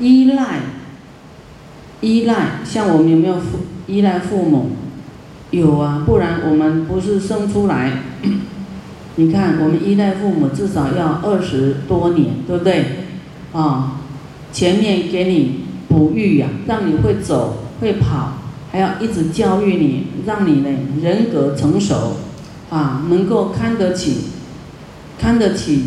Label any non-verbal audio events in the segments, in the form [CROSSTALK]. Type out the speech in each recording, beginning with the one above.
依赖，依赖，像我们有没有父依赖父母？有啊，不然我们不是生出来。[COUGHS] 你看，我们依赖父母至少要二十多年，对不对？啊，前面给你哺育呀，让你会走会跑，还要一直教育你，让你呢人格成熟，啊，能够看得起，看得起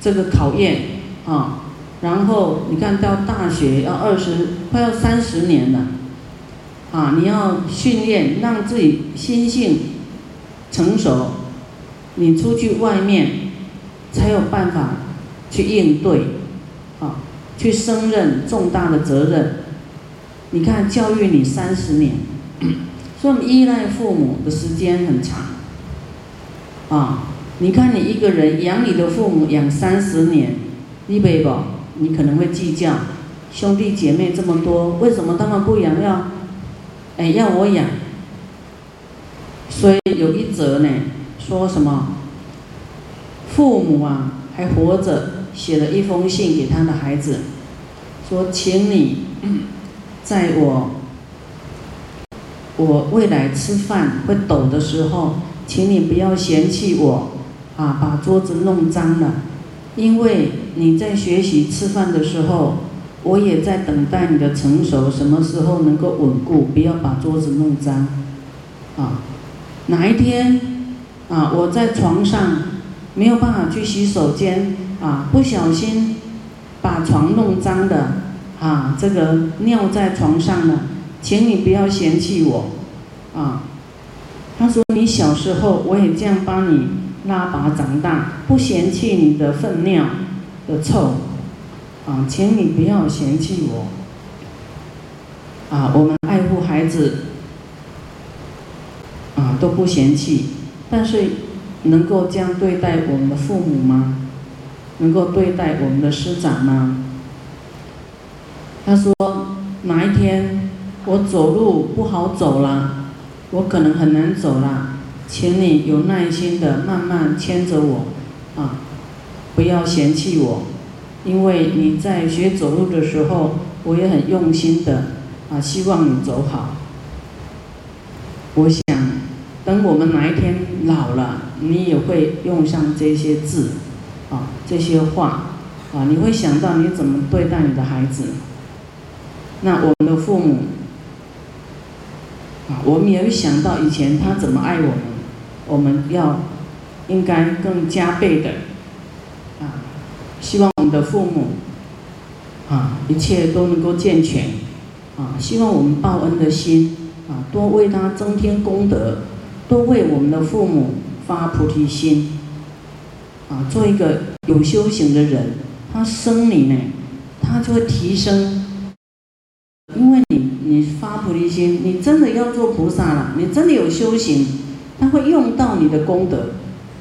这个考验啊。然后你看到大学要二十，快要三十年了。啊，你要训练，让自己心性成熟，你出去外面才有办法去应对，啊，去胜任重大的责任。你看，教育你三十年，所以我们依赖父母的时间很长。啊，你看你一个人养你的父母养三十年，你背不？你可能会计较，兄弟姐妹这么多，为什么他们不养？要？哎，要我养，所以有一则呢，说什么父母啊还活着，写了一封信给他的孩子，说请你在我我未来吃饭会抖的时候，请你不要嫌弃我啊，把桌子弄脏了，因为你在学习吃饭的时候。我也在等待你的成熟，什么时候能够稳固？不要把桌子弄脏，啊，哪一天啊，我在床上没有办法去洗手间啊，不小心把床弄脏的啊，这个尿在床上了，请你不要嫌弃我，啊，他说你小时候我也这样帮你拉拔长大，不嫌弃你的粪尿的臭。啊，请你不要嫌弃我。啊，我们爱护孩子，啊都不嫌弃，但是能够这样对待我们的父母吗？能够对待我们的师长吗？他说，哪一天我走路不好走了，我可能很难走了，请你有耐心的慢慢牵着我，啊，不要嫌弃我。因为你在学走路的时候，我也很用心的啊，希望你走好。我想，等我们哪一天老了，你也会用上这些字，啊，这些话，啊，你会想到你怎么对待你的孩子。那我们的父母，啊，我们也会想到以前他怎么爱我们，我们要应该更加倍的，啊。希望我们的父母，啊，一切都能够健全，啊，希望我们报恩的心，啊，多为他增添功德，多为我们的父母发菩提心，啊，做一个有修行的人，他生你呢，他就会提升，因为你你发菩提心，你真的要做菩萨了，你真的有修行，他会用到你的功德，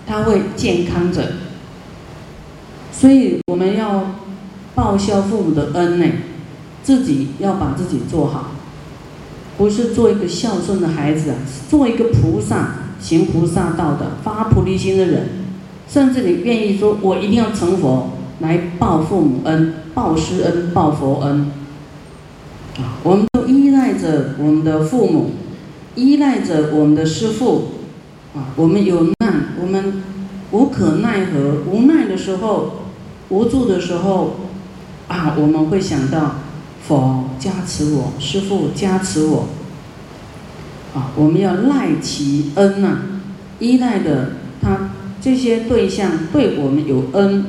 他会健康着。所以我们要报效父母的恩呢，自己要把自己做好，不是做一个孝顺的孩子啊，是做一个菩萨行菩萨道的发菩提心的人，甚至你愿意说，我一定要成佛来报父母恩、报师恩、报佛恩啊！我们都依赖着我们的父母，依赖着我们的师父啊！我们有难，我们无可奈何、无奈的时候。无助的时候，啊，我们会想到佛加持我，师父加持我，啊，我们要赖其恩呐，依赖的他这些对象对我们有恩，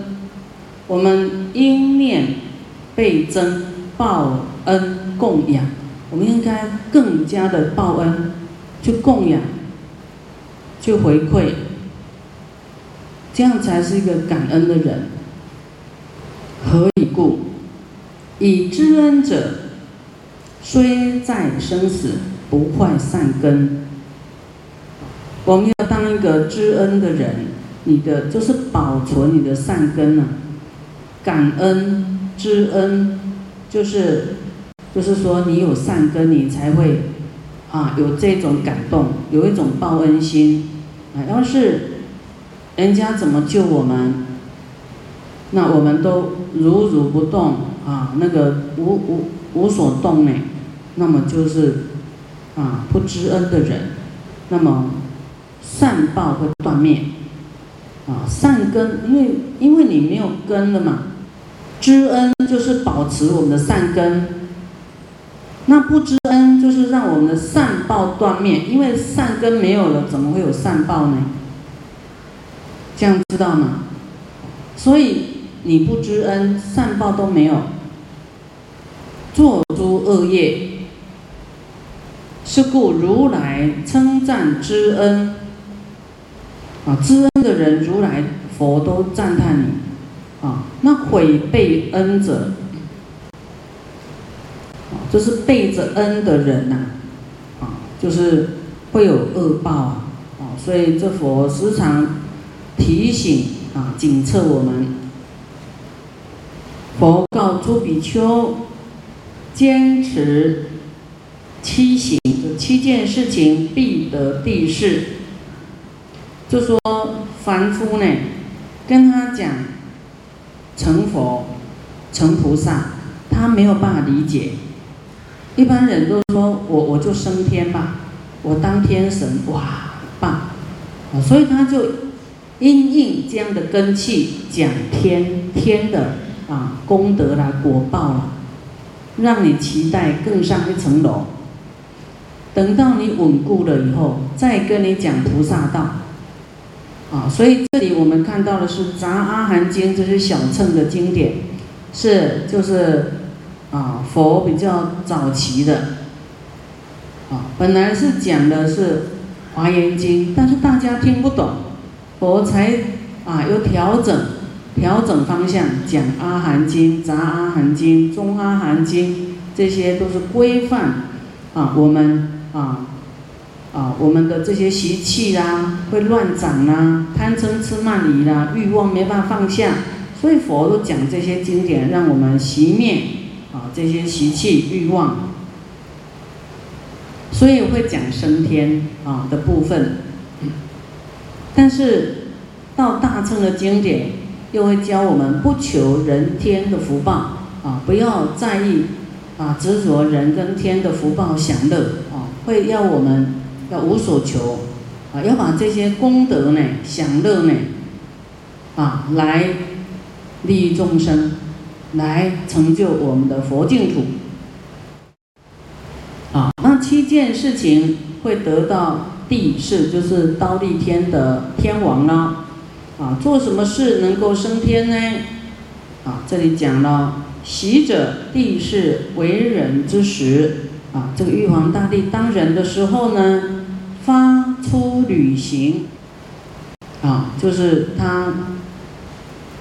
我们应念倍增报恩供养，我们应该更加的报恩，去供养，去回馈，这样才是一个感恩的人。何以故？以知恩者，虽在生死，不坏善根。我们要当一个知恩的人，你的就是保存你的善根啊。感恩知恩，就是就是说你有善根，你才会啊有这种感动，有一种报恩心啊。要是人家怎么救我们？那我们都如如不动，啊那个无无无所动呢，那么就是啊不知恩的人，那么善报会断灭，啊善根，因为因为你没有根了嘛，知恩就是保持我们的善根，那不知我们的善报断灭，因为善根没有了，怎么会有善报呢？这样知道吗？所以你不知恩，善报都没有，做诸恶业。是故如来称赞知恩，啊，知恩的人，如来佛都赞叹你，啊，那毁背恩者，啊，就是背着恩的人呐，就是会有恶报啊，啊，所以这佛时常提醒。啊，警策我们。佛告诸比丘：坚持七行，七件事情必得地势。就说凡夫呢，跟他讲成佛、成菩萨，他没有办法理解。一般人都说我我就升天吧，我当天神，哇，棒！啊，所以他就。因应这样的根气，讲天天的啊功德啦、果报啦，让你期待更上一层楼。等到你稳固了以后，再跟你讲菩萨道。啊，所以这里我们看到的是《杂阿含经》，这是小乘的经典，是就是啊佛比较早期的。啊，本来是讲的是《华严经》，但是大家听不懂。佛才啊，又调整调整方向，讲《阿含经》《杂阿含经》《中阿含经》，这些都是规范啊，我们啊啊，我们的这些习气啦，会乱长啦，贪嗔痴慢疑啦，欲望没办法放下，所以佛都讲这些经典，让我们熄灭啊这些习气欲望，所以会讲升天啊的部分。但是，到大乘的经典，又会教我们不求人天的福报啊，不要在意啊，执着人跟天的福报享乐啊，会要我们要无所求啊，要把这些功德呢、享乐呢啊，来利益众生，来成就我们的佛净土啊。那七件事情会得到。地势就是刀立天的天王呢，啊，做什么事能够升天呢？啊，这里讲了，习者地势为人之时，啊，这个玉皇大帝当人的时候呢，发出旅行，啊，就是他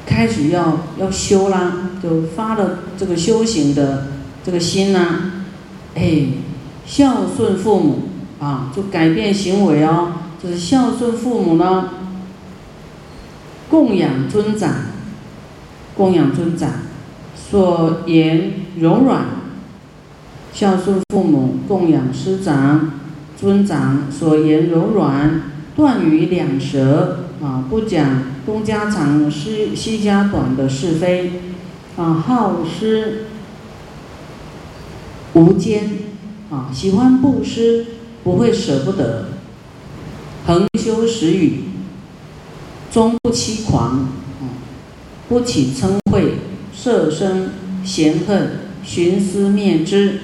开始要要修啦，就发了这个修行的这个心呐，哎，孝顺父母。啊，就改变行为哦，就是孝顺父母呢，供养尊长，供养尊长，所言柔软，孝顺父母，供养师长、尊长，所言柔软，断于两舌啊，不讲东家长西西家短的是非，啊，好施无间，啊，喜欢布施。不会舍不得，恒修时语，终不欺狂，不起嗔恚，色生嫌恨，寻思灭之。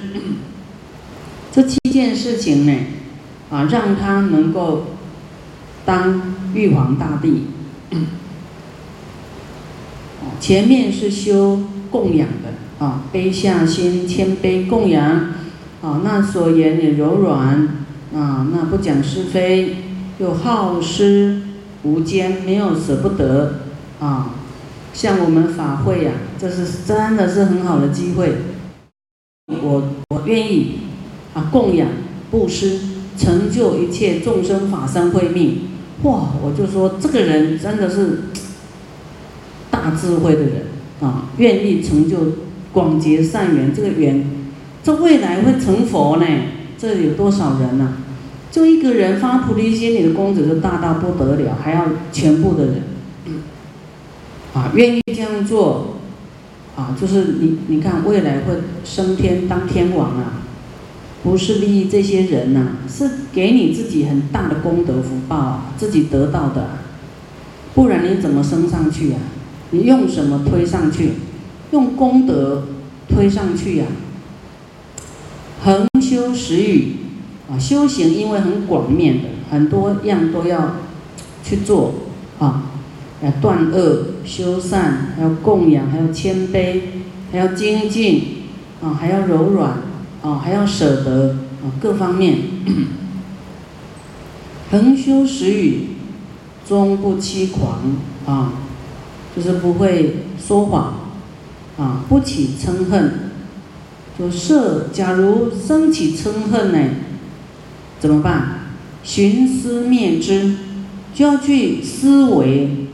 [COUGHS] 这七件事情呢，啊，让他能够当玉皇大帝。前面是修供养的啊，卑下心，谦卑供养，啊，那所言也柔软。啊，那不讲是非，又好施无间，没有舍不得啊。像我们法会呀，这是真的是很好的机会。我我愿意啊，供养布施，成就一切众生法身慧命。哇，我就说这个人真的是 [TSK] 大智慧的人啊，愿意成就广结善缘，这个缘，这未来会成佛呢？这有多少人呢？就一个人发菩提心，你的功德就大到不得了，还要全部的人，啊，愿意这样做，啊，就是你你看未来会升天当天王啊，不是利益这些人呐，是给你自己很大的功德福报啊，自己得到的，不然你怎么升上去呀？你用什么推上去？用功德推上去呀？恒修时语啊，修行因为很广面的，很多样都要去做啊，要断恶修善，还要供养，还要谦卑，还要精进啊，还要柔软啊，还要舍得啊，各方面 [CLEARS THROAT] 恒修十语，终不欺狂啊，就是不会说谎啊，不起嗔恨。就设，假如生起嗔恨呢，怎么办？寻思灭之，就要去思维。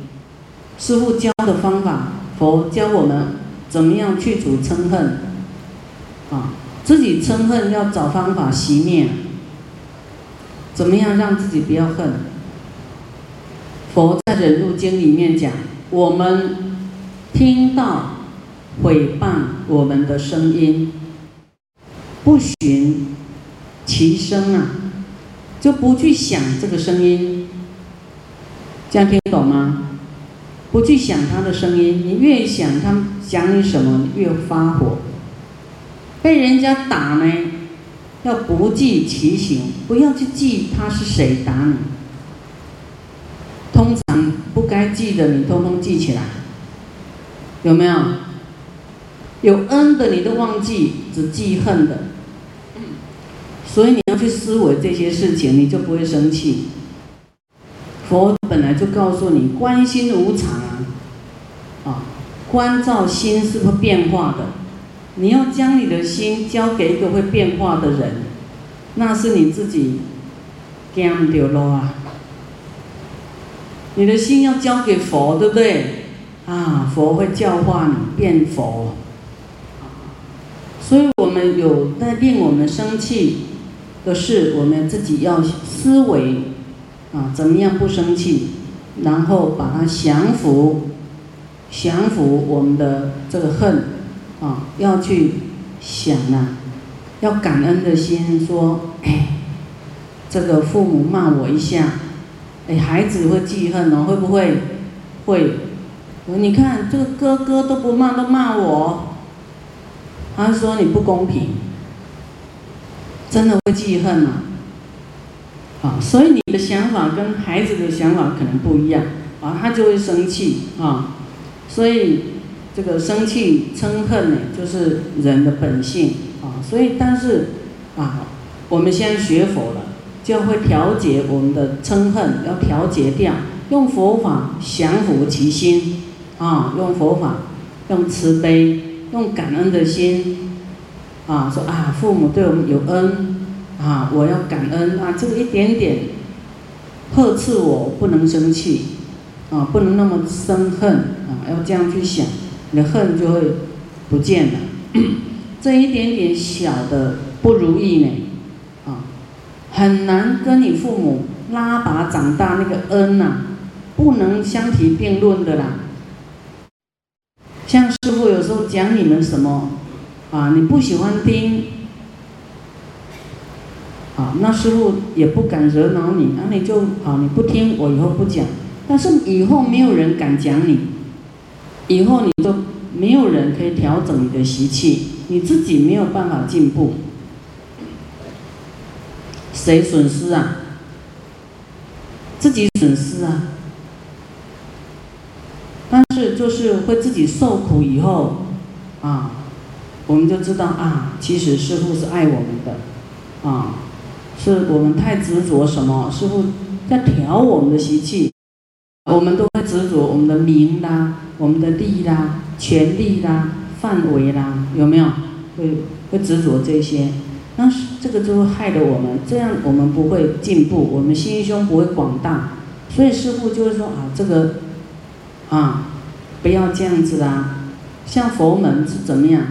师父教的方法，佛教我们怎么样去除嗔恨？啊，自己嗔恨要找方法熄灭。怎么样让自己不要恨？佛在忍辱经里面讲，我们听到毁谤我们的声音。不寻其声啊，就不去想这个声音，这样听懂吗？不去想他的声音，你越想他讲你什么，越发火。被人家打呢，要不计其刑，不要去记他是谁打你。通常不该记的，你通通记起来，有没有？有恩的你都忘记，只记恨的。所以你要去思维这些事情，你就不会生气。佛本来就告诉你，观心无常啊，啊，观照心是会变化的。你要将你的心交给一个会变化的人，那是你自己惊掉了啊。你的心要交给佛，对不对？啊，佛会教化你变佛。所以我们有在令我们生气。的是我们自己要思维啊，怎么样不生气，然后把它降服，降服我们的这个恨啊，要去想啊，要感恩的心，说哎，这个父母骂我一下，哎，孩子会记恨哦，会不会？会。你看这个哥哥都不骂，都骂我，他说你不公平。真的会记恨啊！啊，所以你的想法跟孩子的想法可能不一样啊，他就会生气啊。所以这个生气嗔恨呢，就是人的本性啊。所以，但是啊，我们现在学佛了，就会调节我们的嗔恨，要调节掉，用佛法降服其心啊，用佛法，用慈悲，用感恩的心。啊，说啊，父母对我们有恩，啊，我要感恩啊，这个一点点呵斥我，不能生气，啊，不能那么生恨，啊，要这样去想，你的恨就会不见了。这一点点小的不如意呢，啊，很难跟你父母拉拔长大那个恩呐，不能相提并论的啦。像师傅有时候讲你们什么。啊，你不喜欢听，啊，那师傅也不敢惹恼你，那你就啊，你不听，我以后不讲。但是以后没有人敢讲你，以后你都没有人可以调整你的习气，你自己没有办法进步，谁损失啊？自己损失啊。但是就是会自己受苦以后，啊。我们就知道啊，其实师傅是爱我们的，啊，是我们太执着什么？师傅在调我们的习气，我们都会执着我们的名啦、我们的利啦、权利啦、范围啦，有没有？会会执着这些，那这个就会害了我们，这样我们不会进步，我们心胸不会广大，所以师傅就会说啊，这个啊，不要这样子啦，像佛门是怎么样？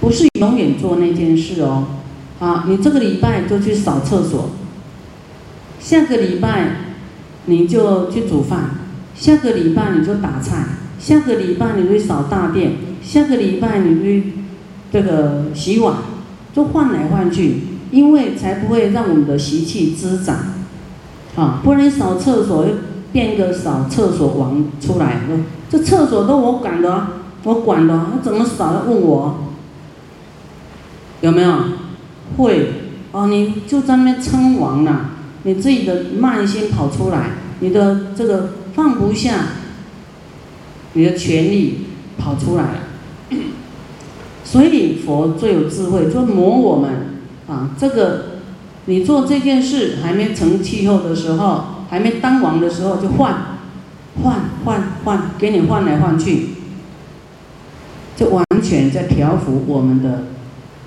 不是永远做那件事哦，啊，你这个礼拜就去扫厕所，下个礼拜你就去煮饭，下个礼拜你就打菜，下个礼拜你会扫大殿，下个礼拜你会这个洗碗，就换来换去，因为才不会让我们的习气滋长，啊，不然扫厕所又变个扫厕所王出来，这厕所都我管的，我管的，他怎么扫要问我，有没有？会，哦，你就在那边称王了，你自己的慢心跑出来，你的这个放不下。你的权利跑出来，[COUGHS] 所以佛最有智慧，就磨我们啊。这个你做这件事还没成气候的时候，还没当王的时候，就换换换换，给你换来换去，就完全在调伏我们的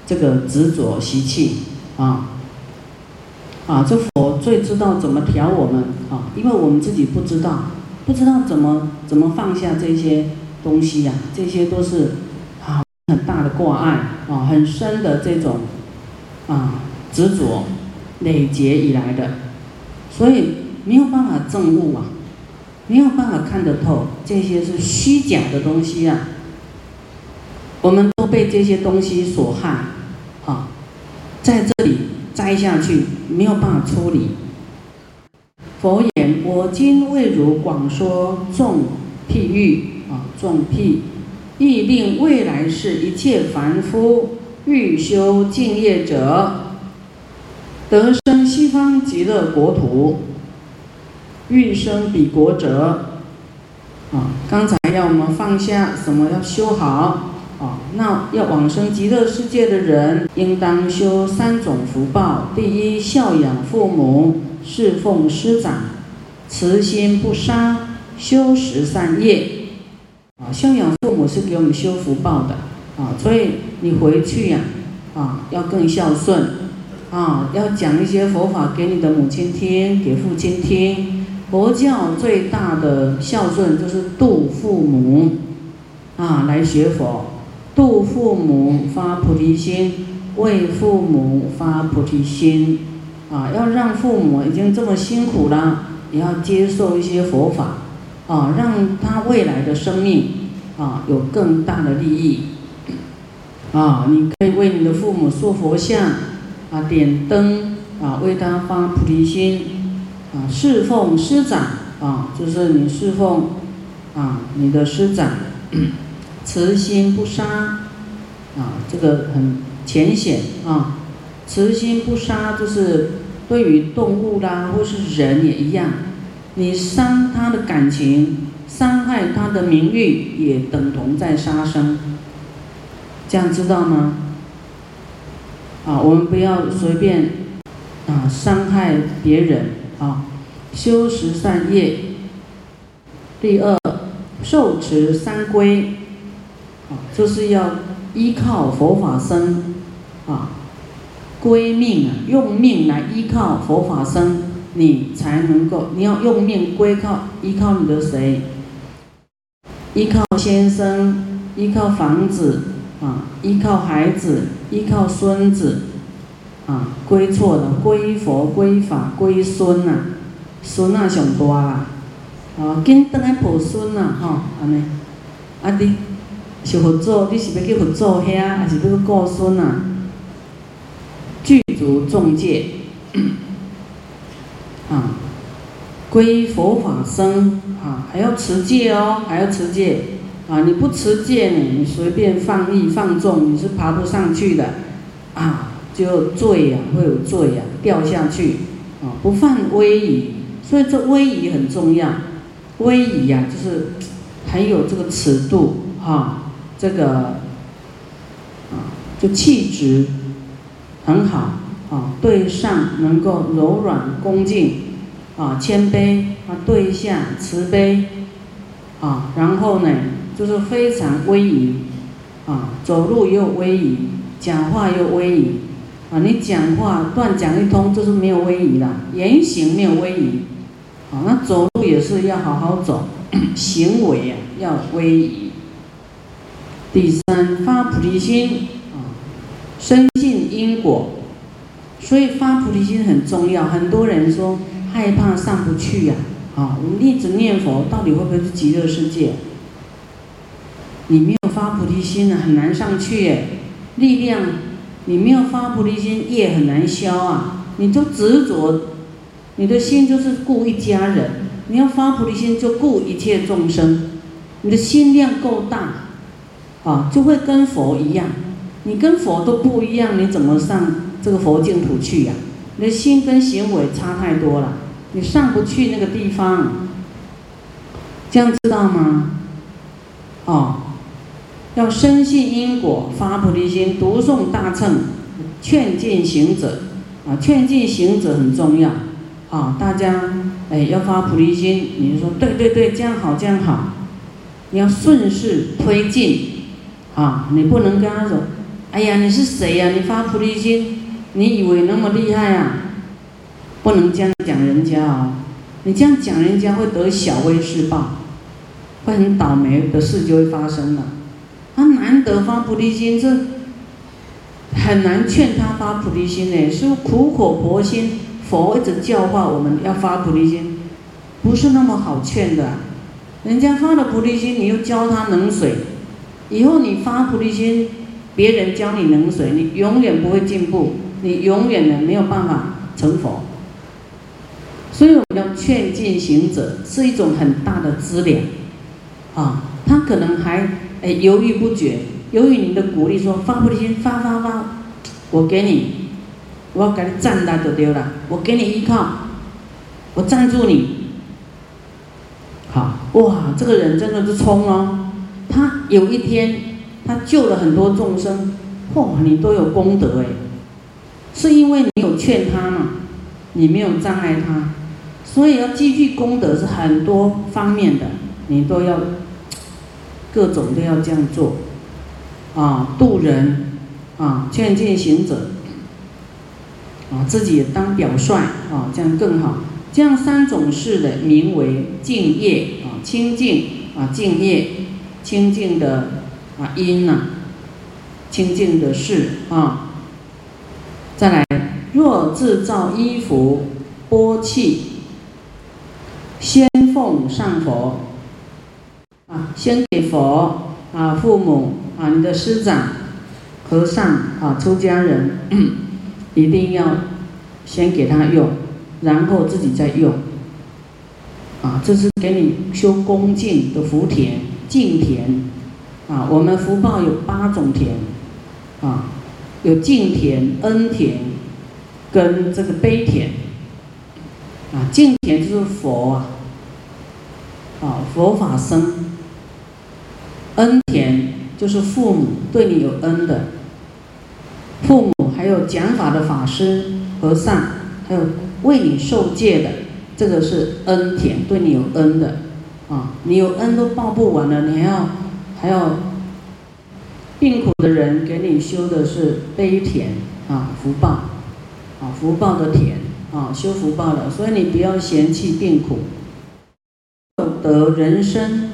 这个执着习气啊啊！这佛最知道怎么调我们啊，因为我们自己不知道。不知道怎么怎么放下这些东西呀？这些都是啊很大的挂碍啊，很深的这种啊执着累劫以来的，所以没有办法证悟啊，没有办法看得透，这些是虚假的东西啊。我们都被这些东西所害啊，在这里栽下去没有办法处理。佛言：我今为汝广说众譬喻啊，众譬，亦令未来世一切凡夫欲修净业者，得生西方极乐国土；欲生彼国者，啊，刚才要我们放下什么？要修好啊，那要往生极乐世界的人，应当修三种福报：第一，孝养父母。侍奉师长，慈心不杀，修十善业，啊，孝养父母是给我们修福报的，啊，所以你回去呀，啊，要更孝顺，啊，要讲一些佛法给你的母亲听，给父亲听。佛教最大的孝顺就是度父母，啊，来学佛，度父母发菩提心，为父母发菩提心。啊，要让父母已经这么辛苦了，也要接受一些佛法，啊，让他未来的生命啊有更大的利益。啊，你可以为你的父母塑佛像，啊，点灯，啊，为他发菩提心，啊，侍奉师长，啊，就是你侍奉，啊，你的师长，慈心不杀，啊，这个很浅显啊。慈心不杀，就是对于动物啦，或是人也一样，你伤他的感情，伤害他的名誉，也等同在杀生。这样知道吗？啊，我们不要随便啊伤害别人啊，修十善业。第二，受持三规，就是要依靠佛法僧，啊。归命啊，用命来依靠佛法僧，你才能够。你要用命归靠依靠你的谁？依靠先生，依靠房子啊，依靠孩子，依靠孙子啊。归错了，归佛、归法、归孙呐，孙啊上大啦，啊，紧倒来抱孙呐，吼，安尼。啊，你是佛祖，你是要叫佛祖遐，还是要去顾孙啊？具足众戒，[COUGHS] 啊，归佛法僧啊，还要持戒哦，还要持戒啊！你不持戒呢，你随便放逸放纵，你是爬不上去的啊，就罪呀，会有罪呀，掉下去啊！不犯威仪，所以这威仪很重要。威仪呀，就是很有这个尺度哈，这个啊，就气质。很好啊，对上能够柔软恭敬啊，谦卑啊，对下慈悲啊，然后呢，就是非常威仪啊，走路也有威仪，讲话也有威仪啊。你讲话断讲一通就是没有威仪了，言行没有威仪啊。那走路也是要好好走，[COUGHS] 行为啊要威仪。第三，发菩提心啊。深信因果，所以发菩提心很重要。很多人说害怕上不去呀，啊，我们一直念佛，到底会不会是极乐世界？你没有发菩提心呢，很难上去耶。力量，你没有发菩提心，业很难消啊。你就执着，你的心就是顾一家人，你要发菩提心就顾一切众生。你的心量够大，啊，就会跟佛一样。你跟佛都不一样，你怎么上这个佛净土去呀？你的心跟行为差太多了，你上不去那个地方。这样知道吗？哦，要深信因果，发菩提心，读诵大乘，劝进行者，啊，劝进行者很重要。啊，大家，哎，要发菩提心，你就说对对对，这样好，这样好。你要顺势推进，啊，你不能跟他说，哎呀，你是谁呀？你发菩提心，你以为那么厉害啊？不能这样讲人家啊，你这样讲人家会得小威施报，会很倒霉的事就会发生了。他难得发菩提心，这很难劝他发菩提心呢，是苦口婆心，佛一直教化我们要发菩提心，不是那么好劝的。人家发了菩提心，你又教他冷水，以后你发菩提心，别人教你冷水，你永远不会进步，你永远的没有办法成佛。所以我们要劝进行者是一种很大的资粮，啊，他可能还哎犹豫不决，由于你的鼓励说发菩提心，发发发，我给你，我要给你站那就丢了，我给你依靠，我赞助你。好哇，这个人真的是冲哦！他有一天，他救了很多众生，嚯，你都有功德哎，是因为你有劝他嘛，你没有障碍他，所以要积聚功德是很多方面的，你都要各种都要这样做。啊，渡人啊，劝进行者啊，自己当表率啊，这样更好。这样三种事的名为敬业啊，清净啊，敬业，清净的啊因呐，清净的事啊。再来，若制造衣服、钵器，先奉上佛啊，先给佛啊，父母啊，你的师长、和尚啊，出家人，[CLEARS THROAT] 一定要先给他用。然后自己再用，啊，这是给你修恭敬的福田、敬田，啊，我们福报有八种田，啊，有敬田、恩田，跟这个悲田，啊，敬田就是佛啊，啊，佛法僧，恩田就是父母对你有恩的，父母还有讲法的法师、和尚，还有。为你受戒的，这个是恩田，对你有恩的，啊，你有恩都报不完了，你还要还要病苦的人给你修的是悲田啊，福报，啊，福报的田啊，修福报的，所以你不要嫌弃病苦，得人生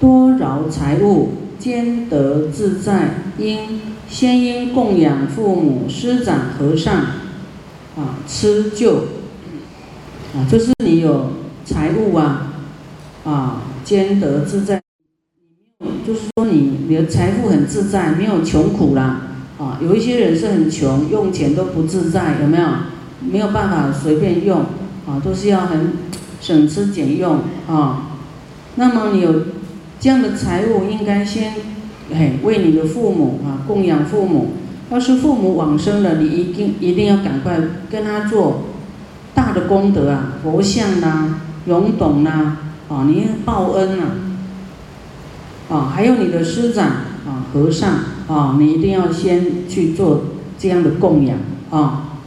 多饶财物，兼得自在，应先应供养父母师长和尚。啊，吃就，啊，就是你有财物啊，啊，兼得自在，就是说你你的财富很自在，没有穷苦啦，啊，有一些人是很穷，用钱都不自在，有没有？没有办法随便用，啊，都是要很省吃俭用啊。那么你有这样的财物，应该先，哎，为你的父母啊，供养父母。要是父母往生了，你一定一定要赶快跟他做大的功德啊，佛像呐、永董呐，啊，啊你报恩呐，啊，还有你的师长啊、和尚啊，你一定要先去做这样的供养啊。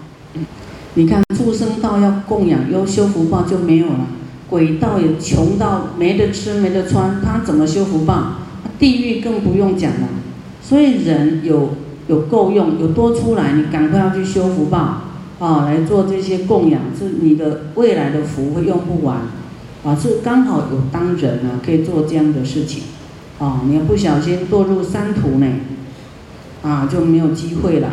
你看畜生道要供养，要修福报就没有了；鬼道也穷到没得吃没得穿，他怎么修福报？地狱更不用讲了。所以人有。有够用，有多出来，你赶快要去修福报，啊，来做这些供养，是你的未来的福会用不完，啊，是刚好有当人呢，可以做这样的事情，啊，你要不小心堕入三途呢，啊，就没有机会了。